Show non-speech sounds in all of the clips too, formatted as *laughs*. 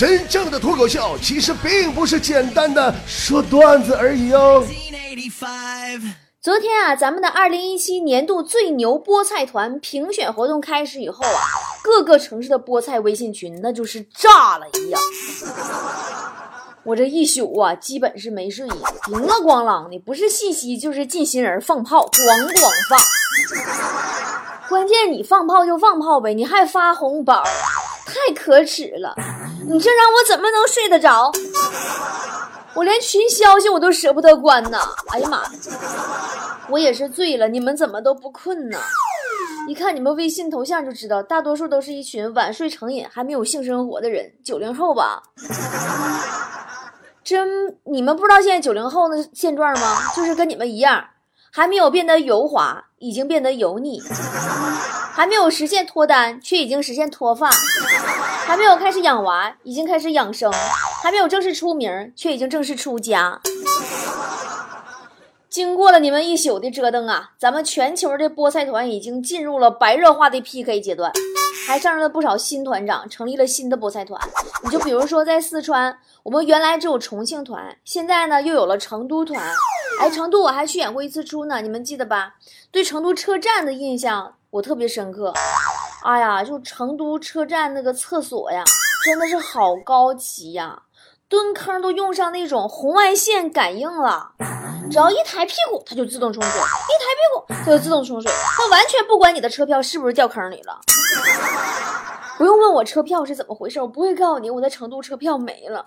真正的脱口秀其实并不是简单的说段子而已哦。昨天啊，咱们的二零一七年度最牛菠菜团评选活动开始以后啊，各个城市的菠菜微信群那就是炸了一样。我这一宿啊，基本是没睡，叮了咣啷的，不是信息就是进新人放炮，咣咣放。关键你放炮就放炮呗，你还发红包，太可耻了！你这让我怎么能睡得着？我连群消息我都舍不得关呢。哎呀妈，我也是醉了，你们怎么都不困呢？一看你们微信头像就知道，大多数都是一群晚睡成瘾还没有性生活的人，九零后吧。真，你们不知道现在九零后的现状吗？就是跟你们一样，还没有变得油滑，已经变得油腻；还没有实现脱单，却已经实现脱发；还没有开始养娃，已经开始养生；还没有正式出名，却已经正式出家。经过了你们一宿的折腾啊，咱们全球的菠菜团已经进入了白热化的 PK 阶段。还上任了不少新团长，成立了新的菠菜团。你就比如说，在四川，我们原来只有重庆团，现在呢又有了成都团。哎，成都我还去演过一次出呢，你们记得吧？对成都车站的印象我特别深刻。哎呀，就成都车站那个厕所呀，真的是好高级呀，蹲坑都用上那种红外线感应了。只要一抬屁股，它就自动冲水；一抬屁股，它就自动冲水。它完全不管你的车票是不是掉坑里了。不用问我车票是怎么回事，我不会告诉你我在成都车票没了。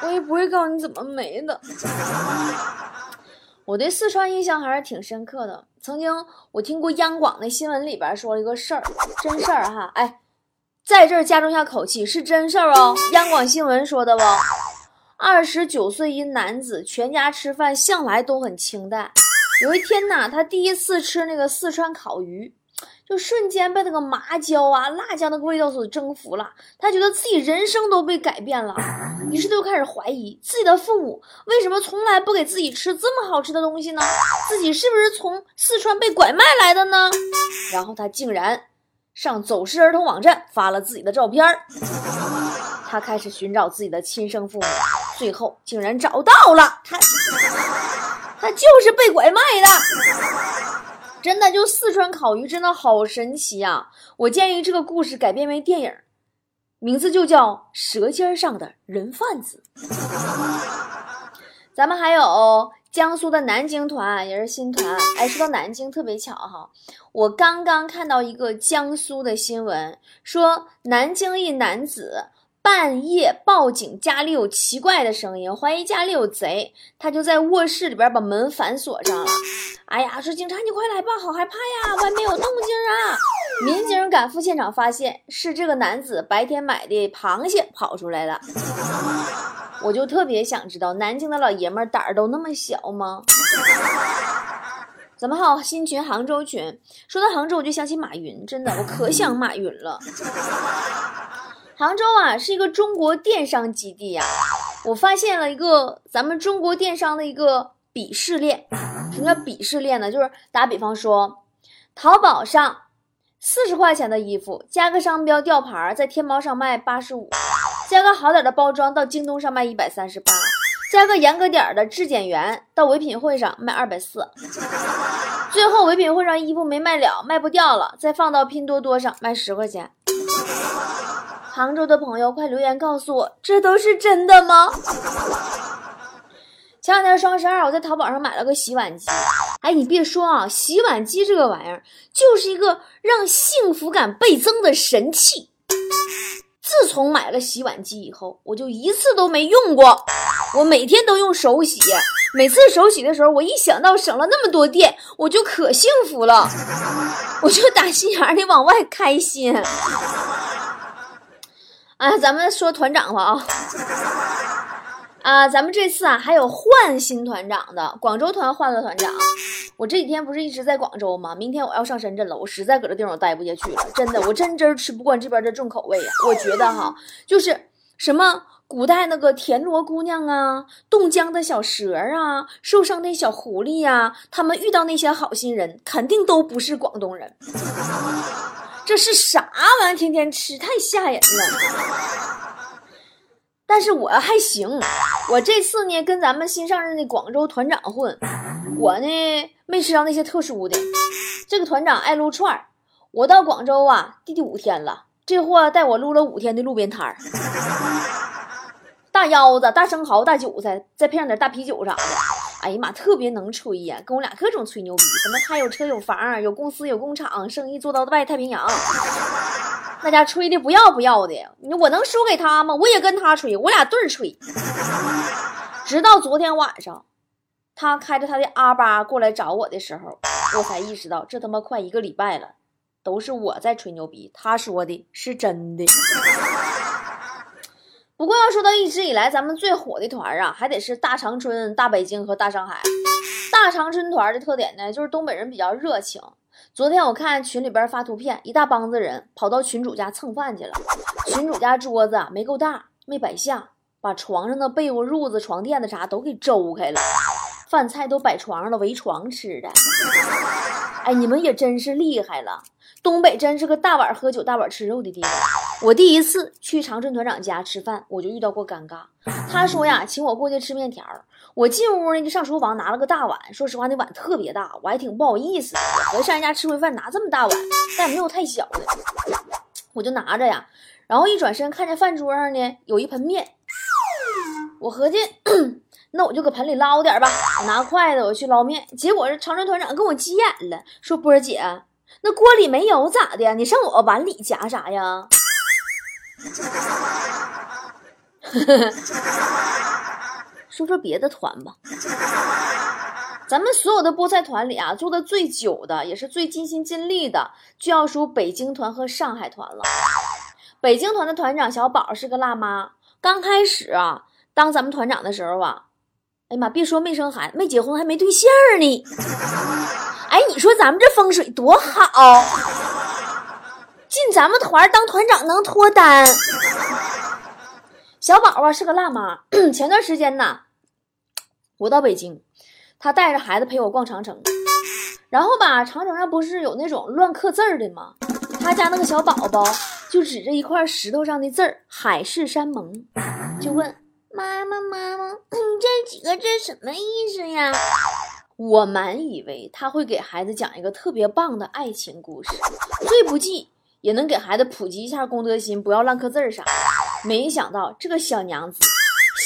我也不会告诉你怎么没的。我对四川印象还是挺深刻的。曾经我听过央广的新闻里边说了一个事儿，真事儿哈。哎，在这儿加重下口气，是真事儿哦。央广新闻说的不？二十九岁一男子，全家吃饭向来都很清淡。有一天呐，他第一次吃那个四川烤鱼，就瞬间被那个麻椒啊、辣椒那个味道所征服了。他觉得自己人生都被改变了，于是他就开始怀疑自己的父母为什么从来不给自己吃这么好吃的东西呢？自己是不是从四川被拐卖来的呢？然后他竟然上走失儿童网站发了自己的照片，他开始寻找自己的亲生父母。最后竟然找到了他，他就是被拐卖的，真的就四川烤鱼真的好神奇呀！我建议这个故事改编为电影，名字就叫《舌尖上的人贩子》。*laughs* 咱们还有江苏的南京团也是新团，哎，说到南京特别巧哈，我刚刚看到一个江苏的新闻，说南京一男子。半夜报警，家里有奇怪的声音，怀疑家里有贼，他就在卧室里边把门反锁上了。哎呀，说警察你快来吧，好害怕呀，外面有动静啊！民警赶赴现场，发现是这个男子白天买的螃蟹跑出来了。我就特别想知道，南京的老爷们胆儿都那么小吗？咱们还有新群杭州群，说到杭州我就想起马云，真的我可想马云了。杭州啊，是一个中国电商基地呀。我发现了一个咱们中国电商的一个鄙视链。什么叫鄙视链呢？就是打比方说，淘宝上四十块钱的衣服，加个商标吊牌，在天猫上卖八十五，加个好点的包装，到京东上卖一百三十八，加个严格点的质检员，到唯品会上卖二百四，最后唯品会上衣服没卖了，卖不掉了，再放到拼多多上卖十块钱。杭州的朋友，快留言告诉我，这都是真的吗？前两天双十二，我在淘宝上买了个洗碗机。哎，你别说啊，洗碗机这个玩意儿就是一个让幸福感倍增的神器。自从买了洗碗机以后，我就一次都没用过。我每天都用手洗，每次手洗的时候，我一想到省了那么多电，我就可幸福了，*laughs* 我就打心眼里往外开心。啊，咱们说团长吧啊！啊，咱们这次啊还有换新团长的，广州团换了团长。我这几天不是一直在广州吗？明天我要上深圳了，我实在搁这地方待不下去了，真的，我真真吃不惯这边的重口味呀。我觉得哈，就是什么古代那个田螺姑娘啊，冻僵的小蛇啊，受伤的小狐狸呀，他们遇到那些好心人，肯定都不是广东人。这是啥玩意儿？天天吃太吓人了！但是我还行，我这次呢跟咱们新上任的广州团长混，我呢没吃到那些特殊的。这个团长爱撸串儿，我到广州啊第第五天了，这货带我撸了五天的路边摊儿，大腰子、大生蚝、大韭菜，再配上点大啤酒啥的。哎呀妈，特别能吹呀，跟我俩各种吹牛逼，什么他有车有房有公司有工厂，生意做到外太平洋。那家吹的不要不要的，你我能输给他吗？我也跟他吹，我俩对吹。直到昨天晚上，他开着他的阿八过来找我的时候，我才意识到这他妈快一个礼拜了，都是我在吹牛逼，他说的是真的。不过要说到一直以来咱们最火的团啊，还得是大长春、大北京和大上海。大长春团的特点呢，就是东北人比较热情。昨天我看群里边发图片，一大帮子人跑到群主家蹭饭去了。群主家桌子没够大，没摆下，把床上的被窝、褥子、床垫子啥都给周开了，饭菜都摆床上了，围床吃的。哎，你们也真是厉害了，东北真是个大碗喝酒、大碗吃肉的地方。我第一次去长春团长家吃饭，我就遇到过尴尬。他说呀，请我过去吃面条。我进屋呢，就上厨房拿了个大碗。说实话，那碗特别大，我还挺不好意思。我上人家吃回饭拿这么大碗，但没有太小的，我就拿着呀。然后一转身，看见饭桌上呢有一盆面，我合计，*clears throat* 那我就搁盆里捞点吧。我拿筷子我去捞面，结果这长春团长跟我急眼了，说波儿姐，那锅里没油咋的？你上我碗里夹啥呀？*laughs* 说说别的团吧，咱们所有的菠菜团里啊，做的最久的，也是最尽心尽力的，就要数北京团和上海团了。北京团的团长小宝是个辣妈，刚开始啊，当咱们团长的时候啊，哎呀妈，别说没生孩，没结婚，还没对象呢。*laughs* 哎，你说咱们这风水多好，进咱们团当团长能脱单。小宝啊是个辣妈，*clears throat* 前段时间呢，我到北京，他带着孩子陪我逛长城，然后吧，长城上不是有那种乱刻字的吗？他家那个小宝宝就指着一块石头上的字儿“海誓山盟”，就问妈妈：“妈妈，*clears throat* 你这几个字什么意思呀？”我满以为他会给孩子讲一个特别棒的爱情故事，最不济也能给孩子普及一下公德心，不要乱刻字儿啥。没想到这个小娘子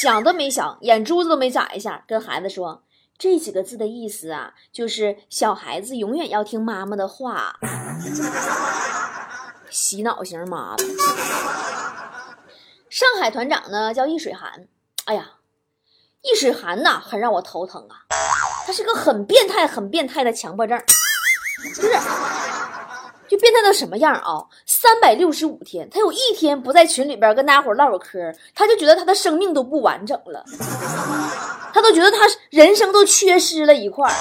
想都没想，眼珠子都没眨一下，跟孩子说：“这几个字的意思啊，就是小孩子永远要听妈妈的话。”洗脑型妈妈。上海团长呢叫易水寒，哎呀，易水寒呐很让我头疼啊，他是个很变态、很变态的强迫症，就是。就变态到什么样啊？三百六十五天，他有一天不在群里边跟大家伙唠唠嗑，他就觉得他的生命都不完整了，他都觉得他人生都缺失了一块儿。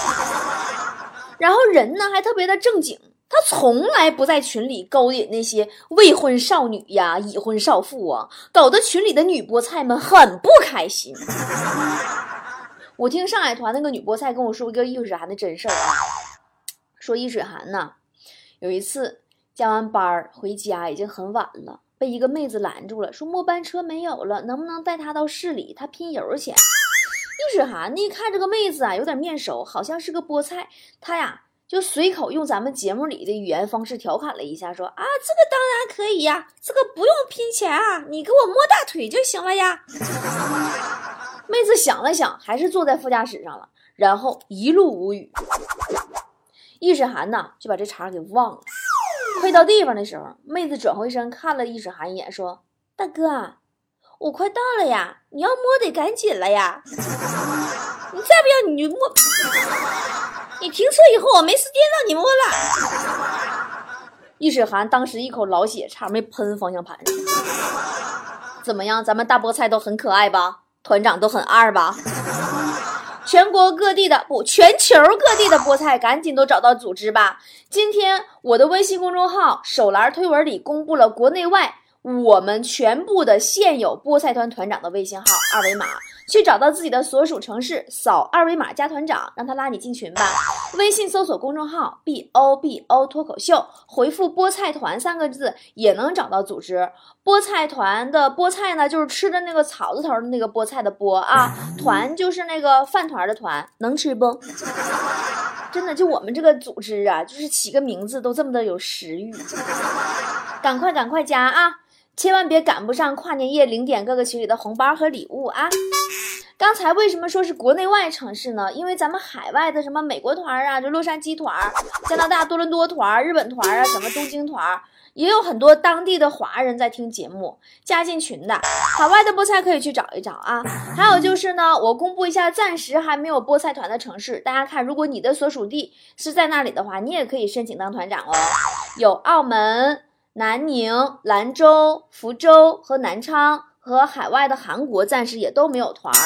然后人呢还特别的正经，他从来不在群里勾引那些未婚少女呀、已婚少妇啊，搞得群里的女菠菜们很不开心。我听上海团那个女菠菜跟我说一个易水寒的真事儿啊，说易水寒呐。有一次加完班儿回家，已经很晚了，被一个妹子拦住了，说末班车没有了，能不能带她到市里？她拼油去。易水寒呢，看这个妹子啊，有点面熟，好像是个菠菜，他呀就随口用咱们节目里的语言方式调侃了一下，说啊，这个当然可以呀，这个不用拼钱啊，你给我摸大腿就行了呀。*laughs* 妹子想了想，还是坐在副驾驶上了，然后一路无语。易水寒呐，就把这茬给忘了。快到地方的时候，妹子转回身看了易水寒一眼，说：“大哥，我快到了呀，你要摸得赶紧了呀！你再不要你就摸，你停车以后我没时间让你摸了。”易水寒当时一口老血差点没喷方向盘上。怎么样，咱们大菠菜都很可爱吧？团长都很二吧？全国各地的不，全球各地的菠菜，赶紧都找到组织吧！今天我的微信公众号手栏推文里公布了国内外我们全部的现有菠菜团团长的微信号二维码，去找到自己的所属城市，扫二维码加团长，让他拉你进群吧。微信搜索公众号 b o b o 脱口秀，回复“菠菜团”三个字也能找到组织。菠菜团的菠菜呢，就是吃的那个草字头的那个菠菜的菠啊，团就是那个饭团的团，能吃不？真的，就我们这个组织啊，就是起个名字都这么的有食欲。赶快赶快加啊！千万别赶不上跨年夜零点各个群里的红包和礼物啊！刚才为什么说是国内外城市呢？因为咱们海外的什么美国团啊，就洛杉矶团、加拿大多伦多团、日本团啊，什么东京团，也有很多当地的华人在听节目，加进群的。海外的菠菜可以去找一找啊！还有就是呢，我公布一下暂时还没有菠菜团的城市，大家看，如果你的所属地是在那里的话，你也可以申请当团长哦。有澳门。南宁、兰州、福州和南昌和海外的韩国暂时也都没有团儿，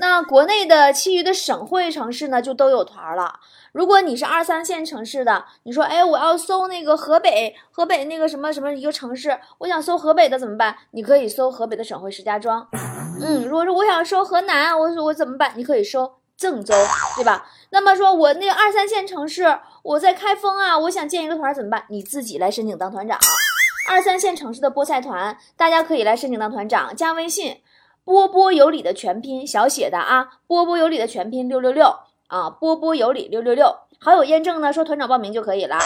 那国内的其余的省会城市呢就都有团了。如果你是二三线城市的，你说哎，我要搜那个河北，河北那个什么什么一个城市，我想搜河北的怎么办？你可以搜河北的省会石家庄。嗯，如果说我想搜河南，我我怎么办？你可以搜。郑州，对吧？那么说，我那二三线城市，我在开封啊，我想建一个团怎么办？你自己来申请当团长。二三线城市的菠菜团，大家可以来申请当团长，加微信“波波有理”的全拼，小写的啊，“波波有理”的全拼六六六啊，“波波有理”六六六，好友验证呢，说团长报名就可以了。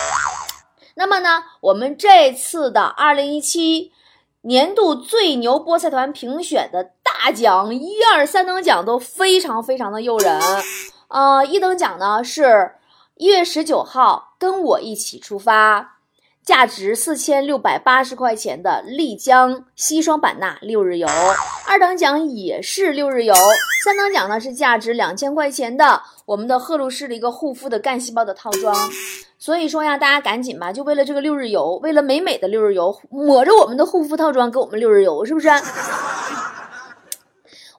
那么呢，我们这次的二零一七。年度最牛菠菜团评选的大奖一二三等奖都非常非常的诱人，呃，一等奖呢是一月十九号跟我一起出发，价值四千六百八十块钱的丽江西双版纳六日游，二等奖也是六日游，三等奖呢是价值两千块钱的我们的赫鲁氏的一个护肤的干细胞的套装。所以说呀，大家赶紧吧，就为了这个六日游，为了美美的六日游，抹着我们的护肤套装给我们六日游，是不是？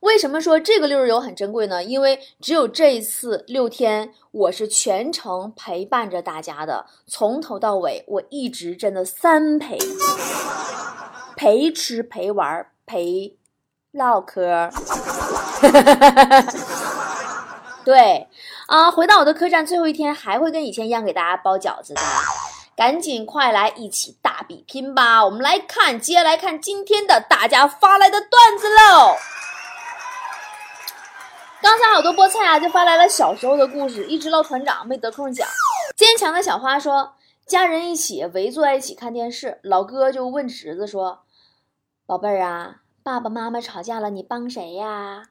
为什么说这个六日游很珍贵呢？因为只有这一次六天，我是全程陪伴着大家的，从头到尾，我一直真的三陪，陪吃陪玩陪唠嗑，*laughs* 对。啊，回到我的客栈，最后一天还会跟以前一样给大家包饺子的，赶紧快来一起大比拼吧！我们来看，接下来看今天的大家发来的段子喽。刚才好多菠菜啊，就发来了小时候的故事，一直唠团长没得空讲。坚强的小花说，家人一起围坐在一起看电视，老哥就问侄子说：“宝贝儿啊，爸爸妈妈吵架了，你帮谁呀？”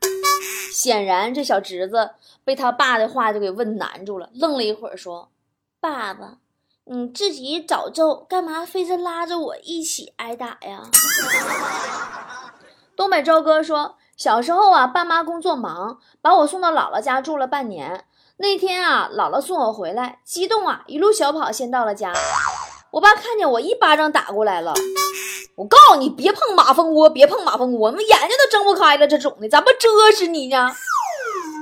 显然，这小侄子被他爸的话就给问难住了，愣了一会儿，说：“爸爸，你自己找揍，干嘛非得拉着我一起挨打呀？”东北周哥说：“小时候啊，爸妈工作忙，把我送到姥姥家住了半年。那天啊，姥姥送我回来，激动啊，一路小跑，先到了家。我爸看见我，一巴掌打过来了。”我告诉你，别碰马蜂窝，别碰马蜂窝，我眼睛都睁不开了，这种的咋不蛰死你呢？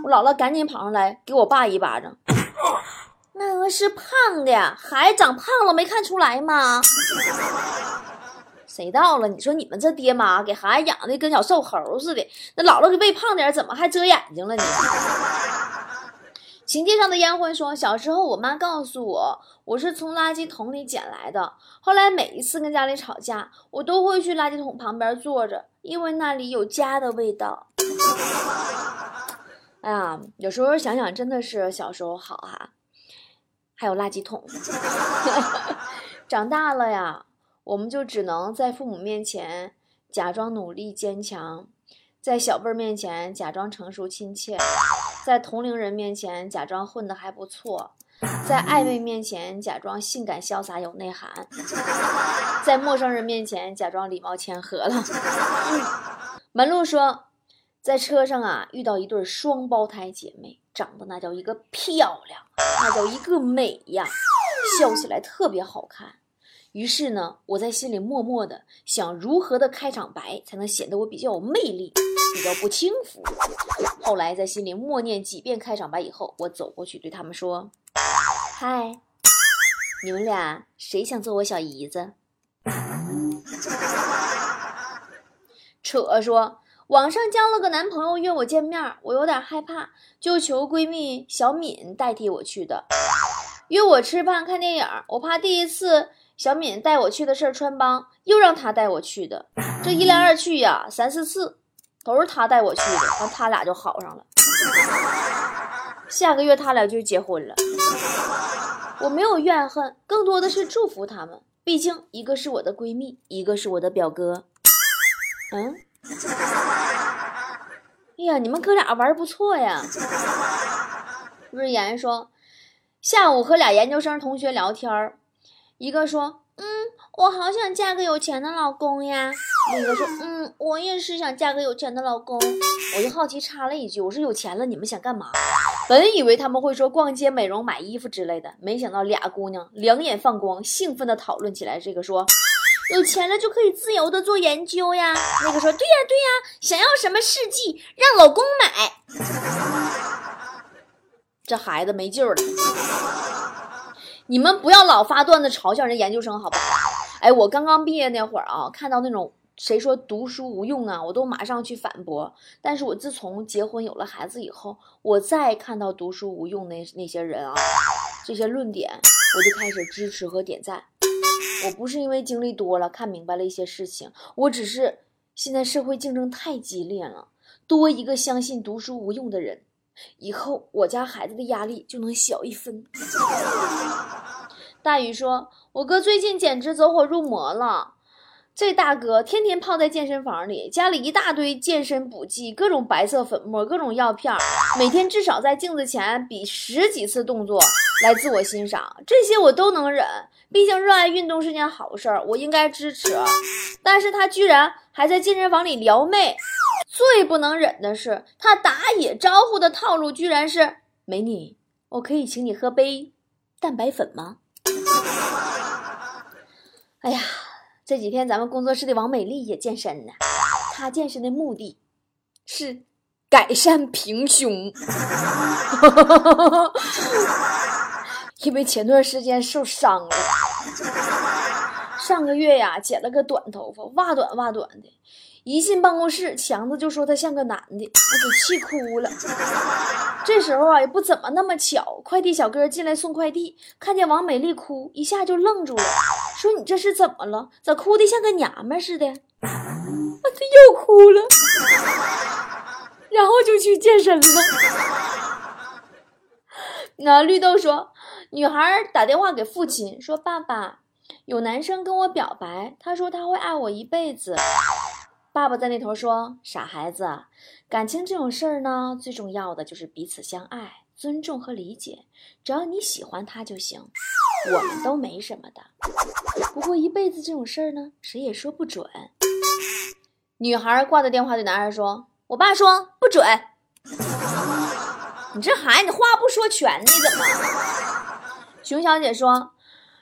我姥姥赶紧跑上来，给我爸一巴掌。那个是胖的呀，孩子长胖了没看出来吗？谁到了？你说你们这爹妈给孩子养的跟小瘦猴似的，那姥姥给喂胖点，怎么还遮眼睛了呢？情节上的烟灰说：“小时候，我妈告诉我，我是从垃圾桶里捡来的。后来每一次跟家里吵架，我都会去垃圾桶旁边坐着，因为那里有家的味道。哎呀，有时候想想，真的是小时候好哈。还有垃圾桶，*laughs* 长大了呀，我们就只能在父母面前假装努力坚强，在小辈儿面前假装成熟亲切。”在同龄人面前假装混得还不错，在暧昧面前假装性感潇洒有内涵，在陌生人面前假装礼貌谦和了。*laughs* 门路说，在车上啊遇到一对双胞胎姐妹，长得那叫一个漂亮，那叫一个美呀，笑起来特别好看。于是呢，我在心里默默的想，如何的开场白才能显得我比较有魅力，比较不轻浮。后来在心里默念几遍开场白以后，我走过去对他们说：“嗨，你们俩谁想做我小姨子？” *laughs* 扯说网上交了个男朋友约我见面，我有点害怕，就求闺蜜小敏代替我去的。约我吃饭看电影，我怕第一次小敏带我去的事儿穿帮，又让她带我去的。这一来二去呀，三四次都是她带我去的，完他俩就好上了。下个月他俩就结婚了。我没有怨恨，更多的是祝福他们。毕竟一个是我的闺蜜，一个是我的表哥。嗯，*laughs* 哎呀，你们哥俩玩不错呀。日言说，下午和俩研究生同学聊天儿，一个说：“嗯，我好想嫁个有钱的老公呀。”另一个说：“嗯，我也是想嫁个有钱的老公。”我就好奇插了一句：“我说有钱了，你们想干嘛？”本以为他们会说逛街、美容、买衣服之类的，没想到俩姑娘两眼放光，兴奋地讨论起来。这个说。有钱了就可以自由的做研究呀。那个说对呀对呀，想要什么试剂让老公买。*laughs* 这孩子没救了。你们不要老发段子嘲笑人研究生好不好？哎，我刚刚毕业那会儿啊，看到那种谁说读书无用啊，我都马上去反驳。但是我自从结婚有了孩子以后，我再看到读书无用那那些人啊，这些论点，我就开始支持和点赞。我不是因为经历多了看明白了一些事情，我只是现在社会竞争太激烈了，多一个相信读书无用的人，以后我家孩子的压力就能小一分。大宇说：“我哥最近简直走火入魔了。”这大哥天天泡在健身房里，家里一大堆健身补剂，各种白色粉末，各种药片，每天至少在镜子前比十几次动作来自我欣赏。这些我都能忍，毕竟热爱运动是件好事儿，我应该支持。但是他居然还在健身房里撩妹，最不能忍的是他打野招呼的套路居然是：美女，我可以请你喝杯蛋白粉吗？*laughs* 哎呀！这几天咱们工作室的王美丽也健身呢，她健身的目的是改善平胸，*laughs* 因为前段时间受伤了，上个月呀剪了个短头发，哇短哇短的。一进办公室，强子就说他像个男的，我给气哭了。这时候啊，也不怎么那么巧，快递小哥进来送快递，看见王美丽哭，一下就愣住了，说：“你这是怎么了？咋哭的像个娘们似的？”啊这又哭了，然后就去健身了。那绿豆说，女孩打电话给父亲说：“爸爸，有男生跟我表白，他说他会爱我一辈子。”爸爸在那头说：“傻孩子，感情这种事儿呢，最重要的就是彼此相爱、尊重和理解。只要你喜欢他就行，我们都没什么的。不过一辈子这种事儿呢，谁也说不准。”女孩挂的电话对男孩说：“我爸说不准。你这孩子你话不说全，你怎么？”熊小姐说。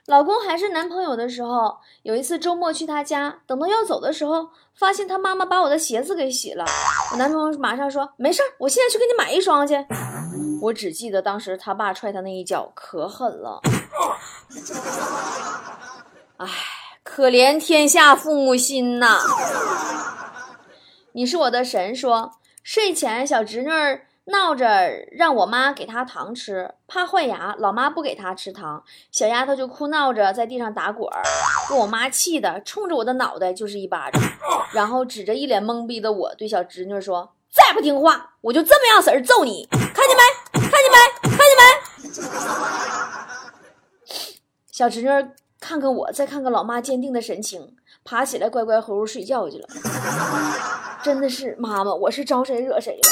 老公还是男朋友的时候，有一次周末去他家，等到要走的时候，发现他妈妈把我的鞋子给洗了。我男朋友马上说：“没事儿，我现在去给你买一双去。”我只记得当时他爸踹他那一脚可狠了。唉，可怜天下父母心呐！*laughs* 你是我的神，说睡前小侄女儿。闹着让我妈给她糖吃，怕坏牙，老妈不给她吃糖，小丫头就哭闹着在地上打滚儿，给我妈气的，冲着我的脑袋就是一巴掌，*laughs* 然后指着一脸懵逼的我对小侄女说：“再不听话，我就这么样式儿揍你，看见没？看见没？看见没？” *laughs* 小侄女看看我，再看看老妈坚定的神情，爬起来乖乖回屋睡觉去了。*laughs* 真的是妈妈，我是招谁惹谁了？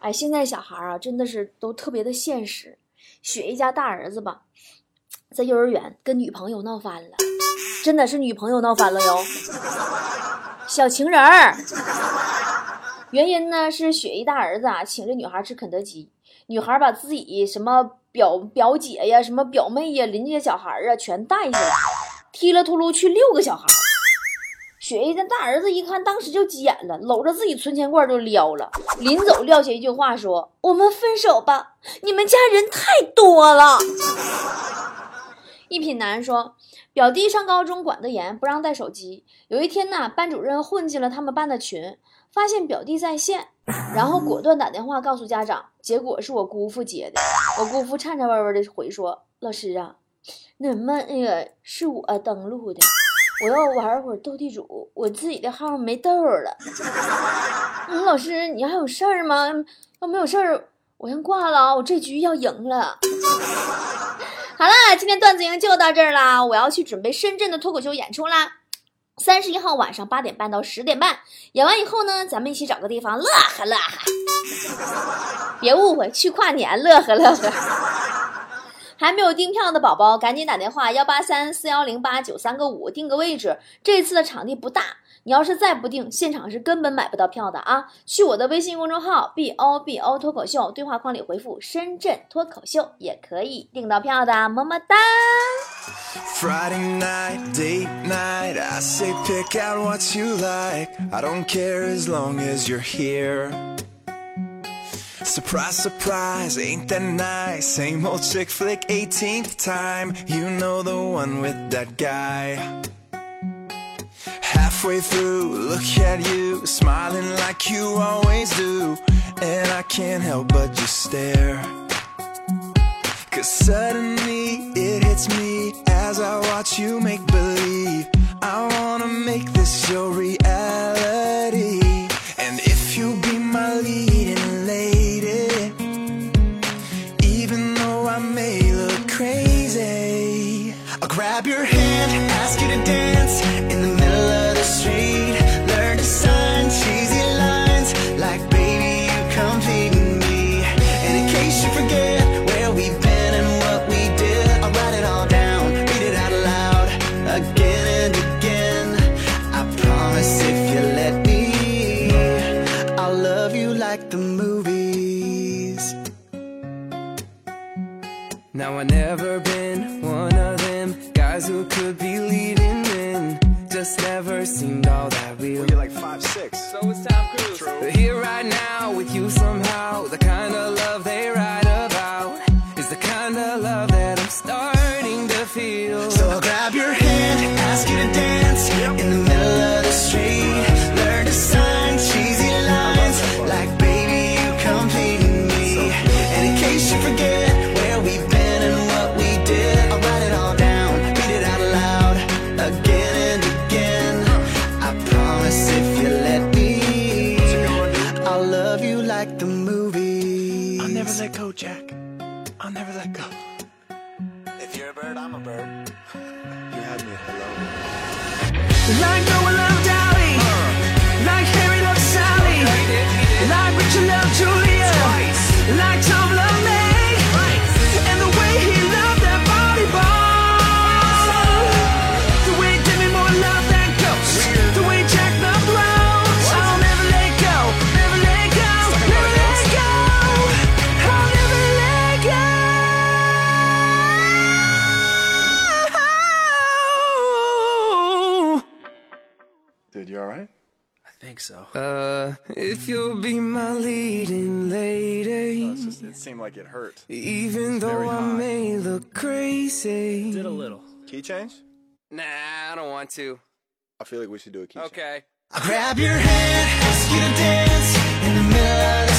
哎，现在小孩啊，真的是都特别的现实。雪姨家大儿子吧，在幼儿园跟女朋友闹翻了，真的是女朋友闹翻了哟。小情人儿，原因呢是雪姨大儿子啊请这女孩吃肯德基，女孩把自己什么表表姐呀、什么表妹呀、邻家小孩啊全带下来，踢了秃噜去六个小孩。雪姨的大儿子一看，当时就急眼了，搂着自己存钱罐就撩了。临走撂下一句话说：“我们分手吧，你们家人太多了。”一品男说，表弟上高中管得严，不让带手机。有一天呢，班主任混进了他们班的群，发现表弟在线，然后果断打电话告诉家长。结果是我姑父接的，我姑父颤颤巍巍的回说：“老师啊，那么那个是我登录的，我要玩会儿斗地主，我自己的号没豆了。嗯，老师，你还有事儿吗？要没有事儿，我先挂了啊，我这局要赢了。*laughs* ”好了，今天段子营就到这儿啦，我要去准备深圳的脱口秀演出啦。三十一号晚上八点半到十点半，演完以后呢，咱们一起找个地方乐呵乐呵。*laughs* 别误会，去跨年乐呵乐呵。还没有订票的宝宝赶紧打电话幺八三四幺零八九三个五订个位置。这次的场地不大你要是再不定现场是根本买不到票的啊。去我的微信公众号 bobo 脱口秀对话框里回复深圳脱口秀也可以订到票的么么哒。Friday nightdate night i say pick out what you like. I don't care as long as you're here. Halfway through Look at you, smiling like you always do. And I can't help but just stare. Cause suddenly it hits me As I watch you make believe. I wanna make this your reality ask you to dance you somehow, think so. Uh, if you'll be my leading lady. Oh, just, it seemed like it hurt. Even though I may look crazy. Did a little. Key change? Nah, I don't want to. I feel like we should do a key okay. change. Okay. I'll grab your hand, ask you to dance in the middle